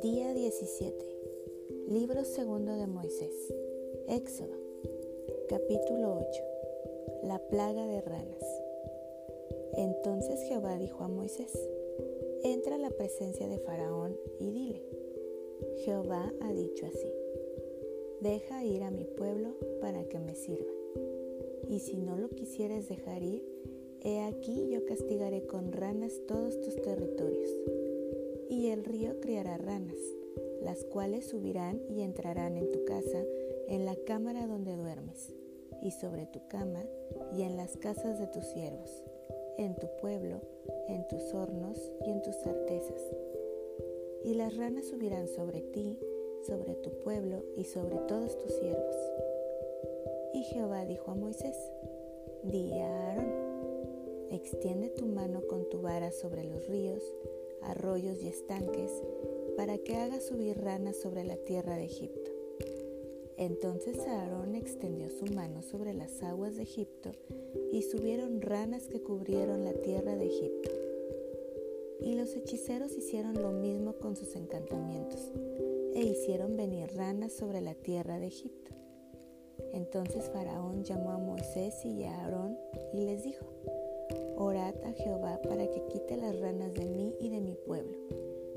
Día 17. Libro segundo de Moisés. Éxodo. Capítulo 8. La plaga de ranas. Entonces Jehová dijo a Moisés, entra a la presencia de Faraón y dile, Jehová ha dicho así, deja ir a mi pueblo para que me sirva. Y si no lo quisieres dejar ir, he aquí yo castigaré con ranas todos tus territorios. Y el río criará ranas, las cuales subirán y entrarán en tu casa, en la cámara donde duermes, y sobre tu cama, y en las casas de tus siervos en tu pueblo, en tus hornos y en tus certezas. Y las ranas subirán sobre ti, sobre tu pueblo y sobre todos tus siervos. Y Jehová dijo a Moisés, di a Aarón, extiende tu mano con tu vara sobre los ríos, arroyos y estanques, para que haga subir ranas sobre la tierra de Egipto. Entonces Aarón extendió su mano sobre las aguas de Egipto y subieron ranas que cubrieron la tierra de Egipto. Y los hechiceros hicieron lo mismo con sus encantamientos e hicieron venir ranas sobre la tierra de Egipto. Entonces Faraón llamó a Moisés y a Aarón y les dijo, Orad a Jehová para que quite las ranas de mí y de mi pueblo,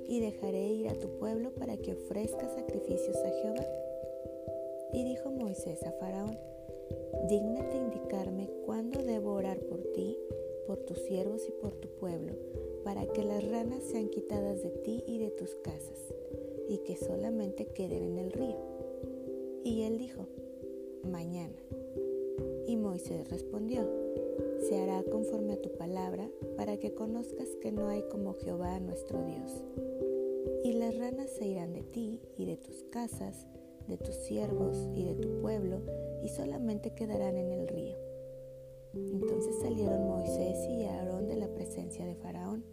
y dejaré ir a tu pueblo para que ofrezca sacrificios a Jehová. Y dijo Moisés a Faraón, Dígnate indicarme cuándo debo orar por ti, por tus siervos y por tu pueblo, para que las ranas sean quitadas de ti y de tus casas, y que solamente queden en el río. Y él dijo, Mañana. Y Moisés respondió, Se hará conforme a tu palabra, para que conozcas que no hay como Jehová nuestro Dios. Y las ranas se irán de ti y de tus casas, de tus siervos y de tu pueblo, y solamente quedarán en el río. Entonces salieron Moisés y Aarón de la presencia de Faraón,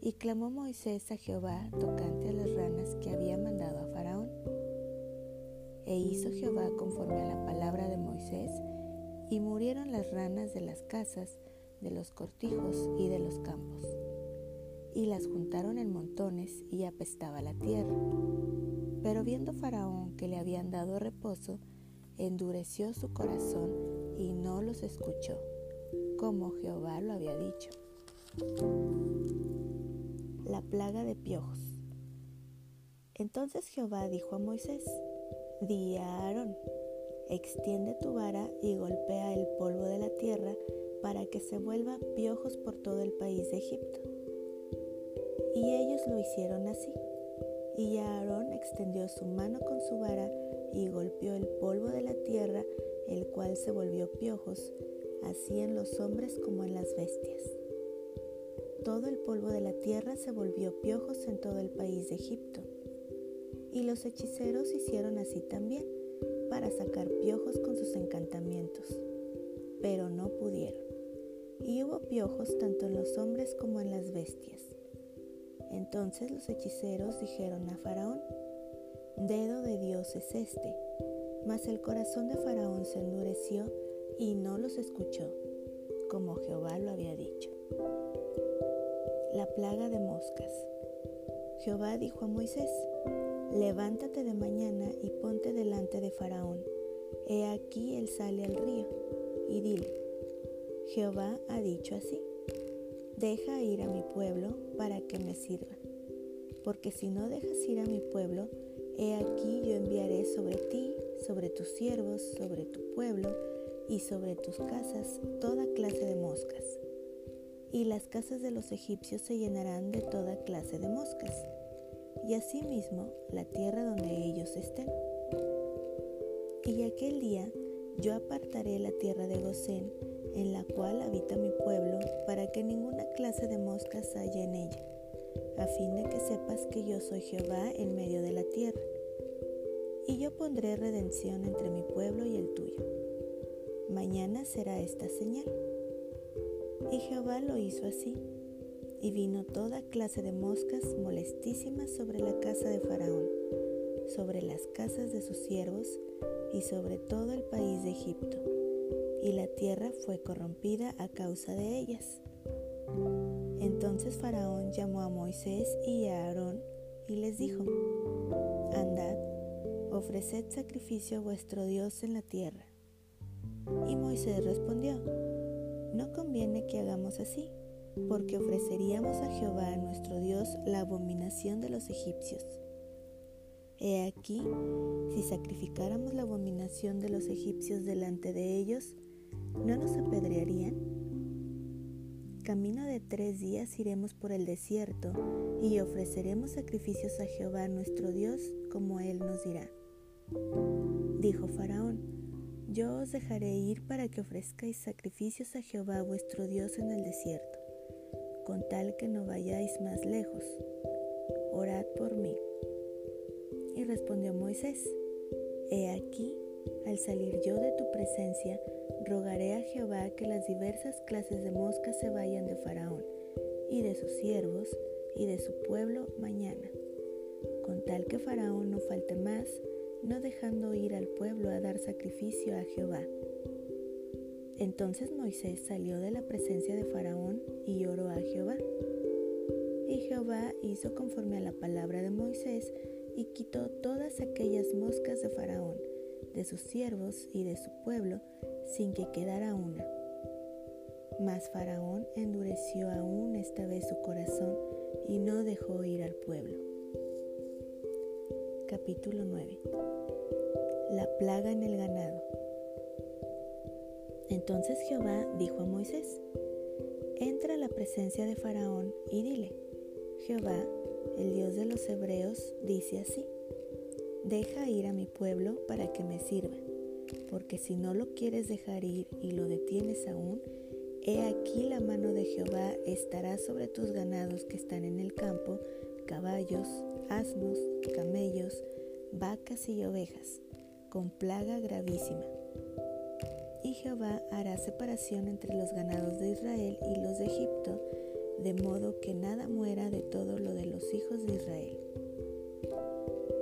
y clamó Moisés a Jehová tocante a las ranas que había mandado a Faraón. E hizo Jehová conforme a la palabra de Moisés, y murieron las ranas de las casas, de los cortijos y de los campos. Y las juntaron en montones y apestaba la tierra. Pero viendo Faraón que le habían dado reposo, endureció su corazón y no los escuchó, como Jehová lo había dicho. La plaga de piojos. Entonces Jehová dijo a Moisés, di a Aarón, extiende tu vara y golpea el polvo de la tierra para que se vuelvan piojos por todo el país de Egipto. Y ellos lo hicieron así. Y Aarón extendió su mano con su vara y golpeó el polvo de la tierra, el cual se volvió piojos, así en los hombres como en las bestias. Todo el polvo de la tierra se volvió piojos en todo el país de Egipto. Y los hechiceros hicieron así también, para sacar piojos con sus encantamientos, pero no pudieron. Y hubo piojos tanto en los hombres como en las bestias. Entonces los hechiceros dijeron a Faraón, Dedo de Dios es este. Mas el corazón de Faraón se endureció y no los escuchó, como Jehová lo había dicho. La plaga de moscas. Jehová dijo a Moisés, levántate de mañana y ponte delante de Faraón. He aquí él sale al río, y dile, Jehová ha dicho así deja ir a mi pueblo para que me sirva. Porque si no dejas ir a mi pueblo, he aquí yo enviaré sobre ti, sobre tus siervos, sobre tu pueblo y sobre tus casas toda clase de moscas. Y las casas de los egipcios se llenarán de toda clase de moscas, y asimismo la tierra donde ellos estén. Y aquel día yo apartaré la tierra de Gosén, en la cual habita mi pueblo, para que ninguna clase de moscas haya en ella, a fin de que sepas que yo soy Jehová en medio de la tierra. Y yo pondré redención entre mi pueblo y el tuyo. Mañana será esta señal. Y Jehová lo hizo así, y vino toda clase de moscas molestísimas sobre la casa de Faraón, sobre las casas de sus siervos, y sobre todo el país de Egipto, y la tierra fue corrompida a causa de ellas. Entonces Faraón llamó a Moisés y a Aarón y les dijo, Andad, ofreced sacrificio a vuestro Dios en la tierra. Y Moisés respondió, No conviene que hagamos así, porque ofreceríamos a Jehová nuestro Dios la abominación de los egipcios. He aquí, si sacrificáramos la abominación de los egipcios delante de ellos, ¿no nos apedrearían? Camino de tres días iremos por el desierto y ofreceremos sacrificios a Jehová nuestro Dios como Él nos dirá. Dijo Faraón, yo os dejaré ir para que ofrezcáis sacrificios a Jehová vuestro Dios en el desierto, con tal que no vayáis más lejos. Orad por mí. Y respondió Moisés, He aquí, al salir yo de tu presencia, rogaré a Jehová que las diversas clases de moscas se vayan de Faraón y de sus siervos y de su pueblo mañana, con tal que Faraón no falte más, no dejando ir al pueblo a dar sacrificio a Jehová. Entonces Moisés salió de la presencia de Faraón y oró a Jehová. Y Jehová hizo conforme a la palabra de Moisés y quitó todas aquellas moscas de Faraón, de sus siervos y de su pueblo, sin que quedara una. Mas Faraón endureció aún esta vez su corazón y no dejó ir al pueblo. Capítulo 9 La plaga en el ganado. Entonces Jehová dijo a Moisés, Entra a la presencia de Faraón y dile, Jehová, el Dios de los hebreos, dice así, Deja ir a mi pueblo para que me sirva porque si no lo quieres dejar ir y lo detienes aún, he aquí la mano de Jehová estará sobre tus ganados que están en el campo, caballos, asnos, camellos, vacas y ovejas, con plaga gravísima. Y Jehová hará separación entre los ganados de Israel y los de Egipto, de modo que nada muera de todo lo de los hijos de Israel.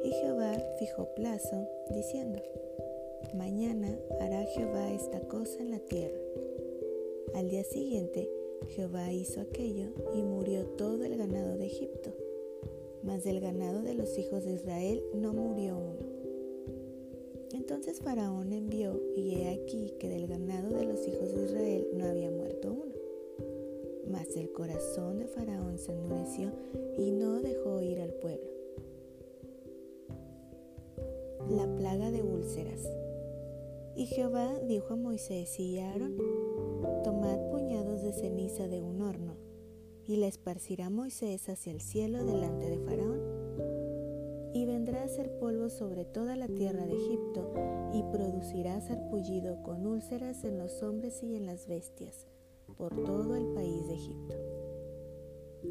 Y Jehová fijó plazo, diciendo, Mañana hará Jehová esta cosa en la tierra. Al día siguiente, Jehová hizo aquello y murió todo el ganado de Egipto, mas del ganado de los hijos de Israel no murió uno. Entonces Faraón envió, y he aquí que del ganado de los hijos de Israel no había muerto uno. Mas el corazón de Faraón se endureció y no dejó ir al pueblo. La plaga de úlceras. Y Jehová dijo a Moisés y a Aarón, Tomad puñados de ceniza de un horno, y la esparcirá Moisés hacia el cielo delante de Faraón. Ser polvo sobre toda la tierra de Egipto, y producirá sarpullido con úlceras en los hombres y en las bestias, por todo el país de Egipto.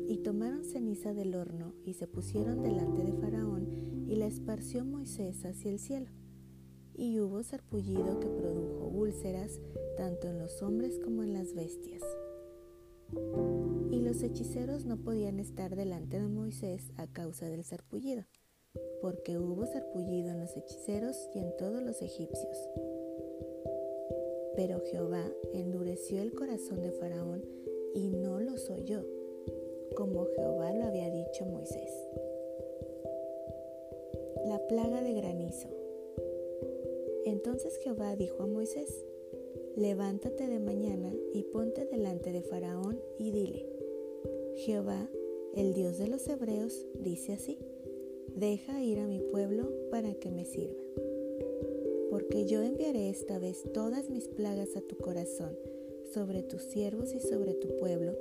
Y tomaron ceniza del horno, y se pusieron delante de Faraón, y la esparció Moisés hacia el cielo y hubo sarpullido que produjo úlceras tanto en los hombres como en las bestias. Y los hechiceros no podían estar delante de Moisés a causa del sarpullido, porque hubo sarpullido en los hechiceros y en todos los egipcios. Pero Jehová endureció el corazón de Faraón y no los oyó, como Jehová lo había dicho Moisés. La plaga de granizo. Entonces Jehová dijo a Moisés, levántate de mañana y ponte delante de Faraón y dile, Jehová, el Dios de los hebreos, dice así, deja ir a mi pueblo para que me sirva. Porque yo enviaré esta vez todas mis plagas a tu corazón, sobre tus siervos y sobre tu pueblo,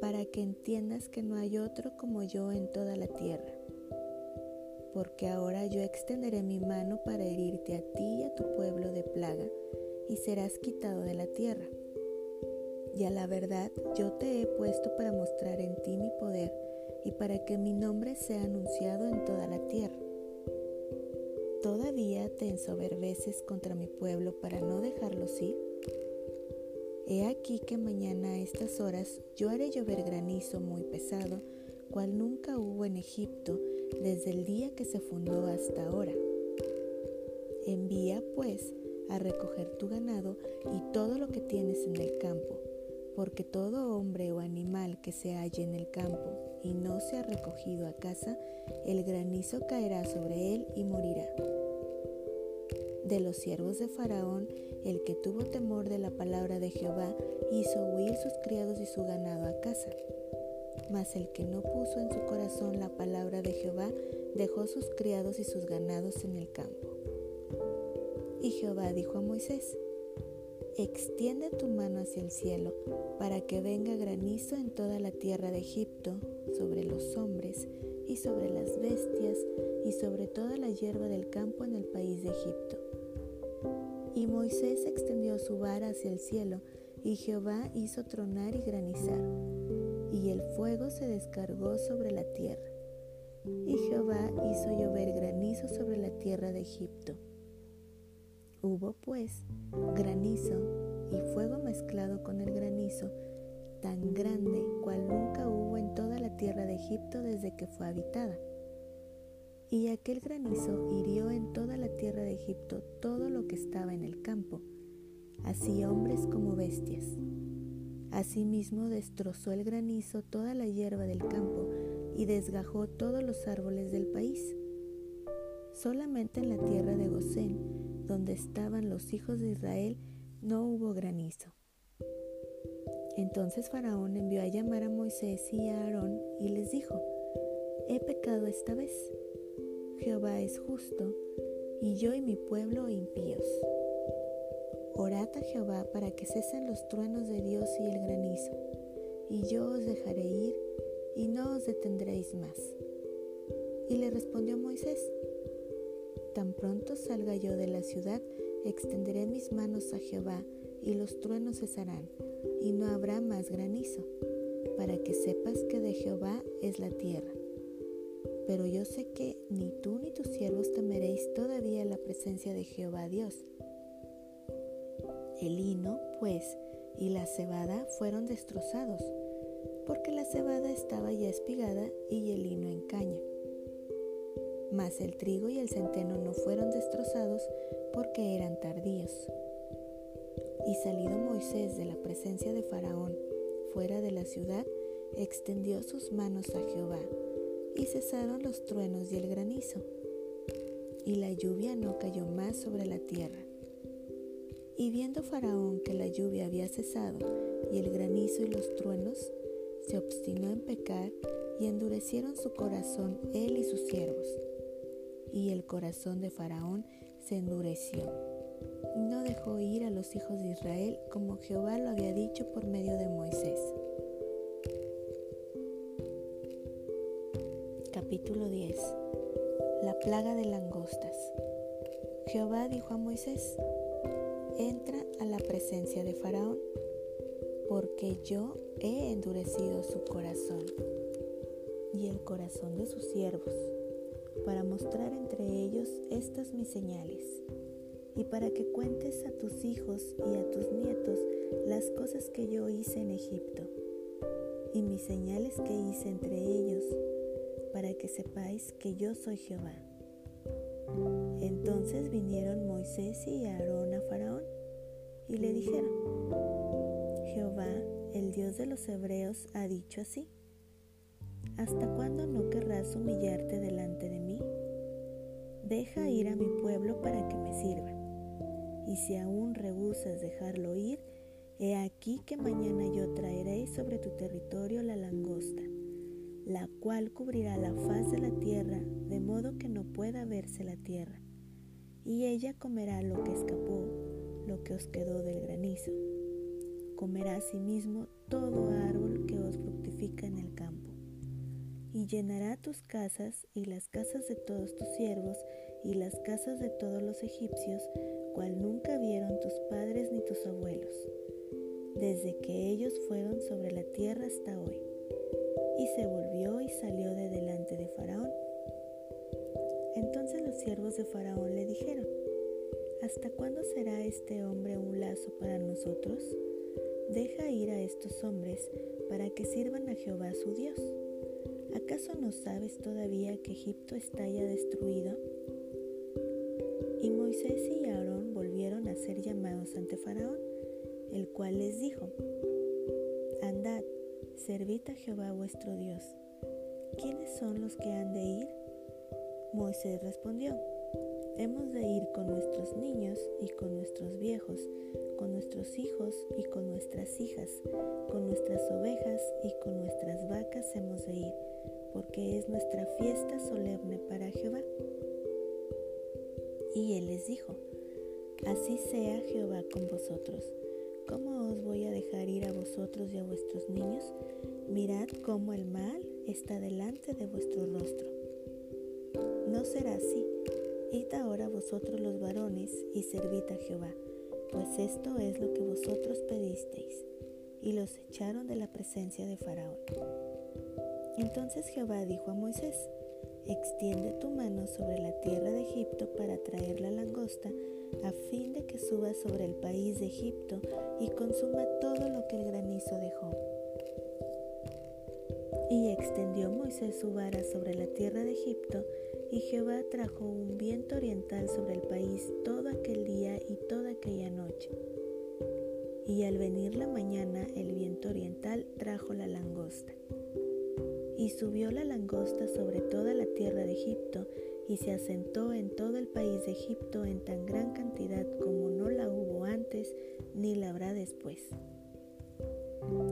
para que entiendas que no hay otro como yo en toda la tierra porque ahora yo extenderé mi mano para herirte a ti y a tu pueblo de plaga, y serás quitado de la tierra. Y a la verdad yo te he puesto para mostrar en ti mi poder, y para que mi nombre sea anunciado en toda la tierra. ¿Todavía te ensoberbeces contra mi pueblo para no dejarlos ir? He aquí que mañana a estas horas yo haré llover granizo muy pesado, cual nunca hubo en Egipto, desde el día que se fundó hasta ahora. Envía, pues, a recoger tu ganado y todo lo que tienes en el campo, porque todo hombre o animal que se halle en el campo y no se ha recogido a casa, el granizo caerá sobre él y morirá. De los siervos de Faraón, el que tuvo temor de la palabra de Jehová hizo huir sus criados y su ganado a casa. Mas el que no puso en su corazón la palabra de Jehová dejó sus criados y sus ganados en el campo. Y Jehová dijo a Moisés, Extiende tu mano hacia el cielo para que venga granizo en toda la tierra de Egipto, sobre los hombres y sobre las bestias y sobre toda la hierba del campo en el país de Egipto. Y Moisés extendió su vara hacia el cielo, y Jehová hizo tronar y granizar, y el fuego se descargó sobre la tierra. Y Jehová hizo llover granizo sobre la tierra de Egipto Hubo pues granizo y fuego mezclado con el granizo, tan grande cual nunca hubo en toda la tierra de Egipto desde que fue habitada. Y aquel granizo hirió en toda la tierra de Egipto todo lo que estaba en el campo, así hombres como bestias. Asimismo destrozó el granizo toda la hierba del campo y desgajó todos los árboles del país. Solamente en la tierra de Gosén donde estaban los hijos de Israel no hubo granizo. Entonces Faraón envió a llamar a Moisés y a Aarón y les dijo, he pecado esta vez. Jehová es justo y yo y mi pueblo impíos. Orad a Jehová para que cesen los truenos de Dios y el granizo, y yo os dejaré ir y no os detendréis más. Y le respondió Moisés, Tan pronto salga yo de la ciudad, extenderé mis manos a Jehová, y los truenos cesarán, y no habrá más granizo, para que sepas que de Jehová es la tierra. Pero yo sé que ni tú ni tus siervos temeréis todavía la presencia de Jehová Dios. El hino, pues, y la cebada fueron destrozados, porque la cebada estaba ya espigada y el hino en caña mas el trigo y el centeno no fueron destrozados porque eran tardíos. Y salido Moisés de la presencia de Faraón fuera de la ciudad, extendió sus manos a Jehová, y cesaron los truenos y el granizo, y la lluvia no cayó más sobre la tierra. Y viendo Faraón que la lluvia había cesado, y el granizo y los truenos, se obstinó en pecar, y endurecieron su corazón él y sus siervos y el corazón de Faraón se endureció. No dejó ir a los hijos de Israel como Jehová lo había dicho por medio de Moisés. Capítulo 10 La plaga de langostas. Jehová dijo a Moisés, entra a la presencia de Faraón, porque yo he endurecido su corazón y el corazón de sus siervos para mostrar entre ellos estas mis señales, y para que cuentes a tus hijos y a tus nietos las cosas que yo hice en Egipto, y mis señales que hice entre ellos, para que sepáis que yo soy Jehová. Entonces vinieron Moisés y Aarón a Faraón, y le dijeron, Jehová, el Dios de los hebreos, ha dicho así. ¿Hasta cuándo no querrás humillarte delante de mí? Deja ir a mi pueblo para que me sirva. Y si aún rehusas dejarlo ir, he aquí que mañana yo traeré sobre tu territorio la langosta, la cual cubrirá la faz de la tierra, de modo que no pueda verse la tierra. Y ella comerá lo que escapó, lo que os quedó del granizo. Comerá asimismo todo árbol que os fructifica en el campo y llenará tus casas y las casas de todos tus siervos y las casas de todos los egipcios, cual nunca vieron tus padres ni tus abuelos, desde que ellos fueron sobre la tierra hasta hoy. Y se volvió y salió de delante de Faraón. Entonces los siervos de Faraón le dijeron, ¿Hasta cuándo será este hombre un lazo para nosotros? Deja ir a estos hombres para que sirvan a Jehová su Dios. ¿Acaso no sabes todavía que Egipto está ya destruido? Y Moisés y Aarón volvieron a ser llamados ante Faraón, el cual les dijo, servid a Jehová vuestro Dios. ¿Quiénes son los que han de ir? Moisés respondió, hemos de ir con nuestros niños y con nuestros viejos, con nuestros hijos y con nuestras hijas, con nuestras ovejas y con nuestras vacas hemos de ir, porque es nuestra fiesta solemne para Jehová. Y él les dijo, así sea Jehová con vosotros. ¿Cómo os voy a dejar ir a vosotros y a vuestros niños? Mirad cómo el mal está delante de vuestro rostro. No será así. Id ahora vosotros los varones y servid a Jehová, pues esto es lo que vosotros pedisteis. Y los echaron de la presencia de Faraón. Entonces Jehová dijo a Moisés, extiende tu mano sobre la tierra de Egipto para traer la langosta, a fin de que suba sobre el país de Egipto y consuma todo lo que el granizo dejó. Y extendió Moisés su vara sobre la tierra de Egipto, y Jehová trajo un viento oriental sobre el país todo aquel día y toda aquella noche. Y al venir la mañana el viento oriental trajo la langosta. Y subió la langosta sobre toda la tierra de Egipto y se asentó en todo el país de Egipto en tan gran cantidad como no la hubo antes ni la habrá después.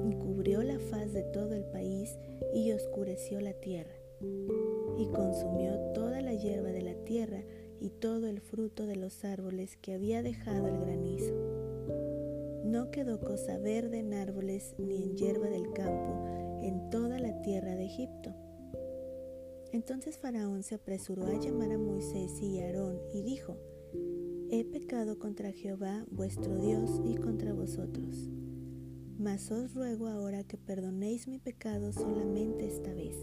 Y cubrió la faz de todo el país y oscureció la tierra. Y consumió toda la hierba de la tierra y todo el fruto de los árboles que había dejado el granizo. No quedó cosa verde en árboles ni en hierba del campo, en toda la tierra de Egipto. Entonces Faraón se apresuró a llamar a Moisés y Aarón y dijo, He pecado contra Jehová vuestro Dios y contra vosotros. Mas os ruego ahora que perdonéis mi pecado solamente esta vez,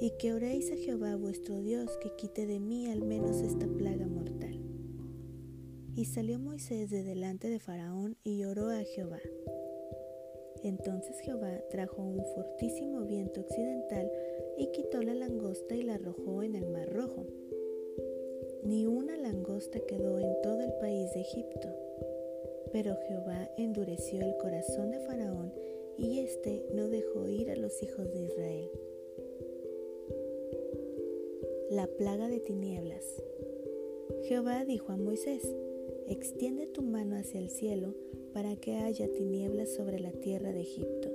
y que oréis a Jehová vuestro Dios que quite de mí al menos esta plaga mortal. Y salió Moisés de delante de Faraón y oró a Jehová. Entonces Jehová trajo un fortísimo viento occidental y quitó la langosta y la arrojó en el mar rojo. Ni una langosta quedó en todo el país de Egipto. Pero Jehová endureció el corazón de Faraón y éste no dejó ir a los hijos de Israel. La plaga de tinieblas. Jehová dijo a Moisés, extiende tu mano hacia el cielo para que haya tinieblas sobre la tierra de Egipto,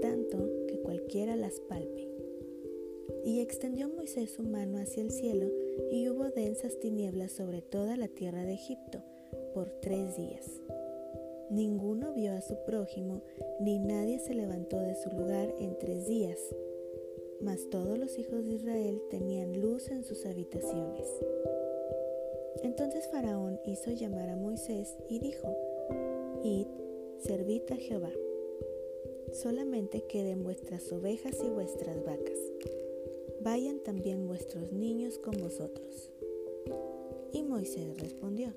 tanto que cualquiera las palpe. Y extendió Moisés su mano hacia el cielo, y hubo densas tinieblas sobre toda la tierra de Egipto por tres días. Ninguno vio a su prójimo, ni nadie se levantó de su lugar en tres días, mas todos los hijos de Israel tenían luz en sus habitaciones. Entonces Faraón hizo llamar a Moisés y dijo, Id, servid a Jehová. Solamente queden vuestras ovejas y vuestras vacas. Vayan también vuestros niños con vosotros. Y Moisés respondió,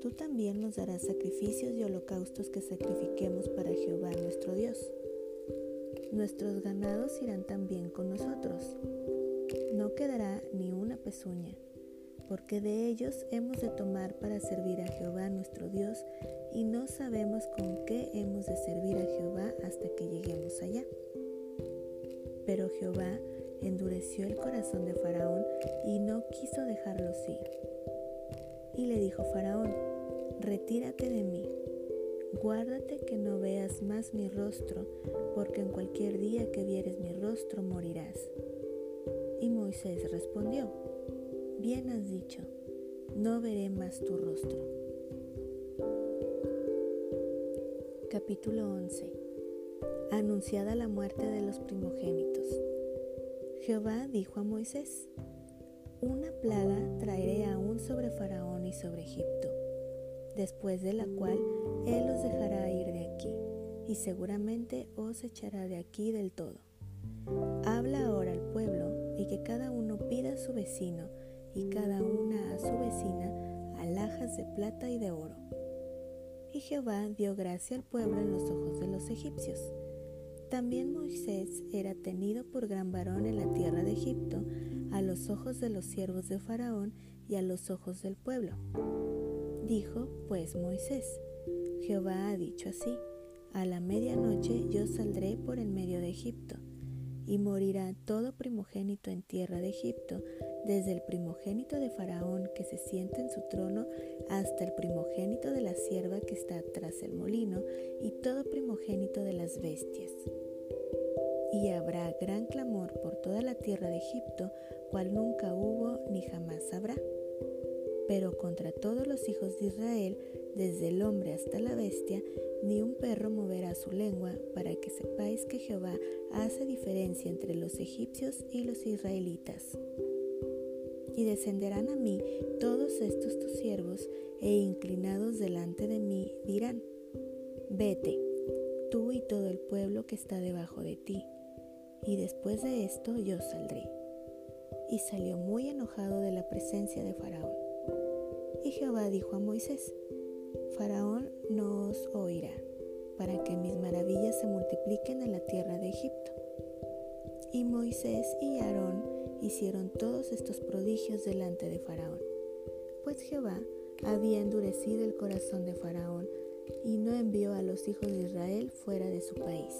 Tú también nos darás sacrificios y holocaustos que sacrifiquemos para Jehová nuestro Dios. Nuestros ganados irán también con nosotros. No quedará ni una pezuña porque de ellos hemos de tomar para servir a Jehová nuestro Dios, y no sabemos con qué hemos de servir a Jehová hasta que lleguemos allá. Pero Jehová endureció el corazón de Faraón y no quiso dejarlos ir. Y le dijo Faraón, retírate de mí, guárdate que no veas más mi rostro, porque en cualquier día que vieres mi rostro morirás. Y Moisés respondió, Bien has dicho, no veré más tu rostro. Capítulo 11 Anunciada la muerte de los primogénitos. Jehová dijo a Moisés, Una plaga traeré aún sobre Faraón y sobre Egipto, después de la cual él os dejará ir de aquí, y seguramente os echará de aquí del todo. Habla ahora al pueblo, y que cada uno pida a su vecino, y cada una a su vecina alhajas de plata y de oro. Y Jehová dio gracia al pueblo en los ojos de los egipcios. También Moisés era tenido por gran varón en la tierra de Egipto, a los ojos de los siervos de Faraón y a los ojos del pueblo. Dijo pues Moisés, Jehová ha dicho así, a la medianoche yo saldré por el medio de Egipto, y morirá todo primogénito en tierra de Egipto, desde el primogénito de Faraón que se sienta en su trono hasta el primogénito de la sierva que está tras el molino, y todo primogénito de las bestias. Y habrá gran clamor por toda la tierra de Egipto, cual nunca hubo ni jamás habrá. Pero contra todos los hijos de Israel, desde el hombre hasta la bestia, ni un perro moverá su lengua, para que sepáis que Jehová hace diferencia entre los egipcios y los israelitas. Y descenderán a mí todos estos tus siervos, e inclinados delante de mí dirán, Vete, tú y todo el pueblo que está debajo de ti, y después de esto yo saldré. Y salió muy enojado de la presencia de Faraón. Y Jehová dijo a Moisés, Faraón no os oirá, para que mis maravillas se multipliquen en la tierra de Egipto. Y Moisés y Aarón hicieron todos estos prodigios delante de Faraón, pues Jehová había endurecido el corazón de Faraón y no envió a los hijos de Israel fuera de su país.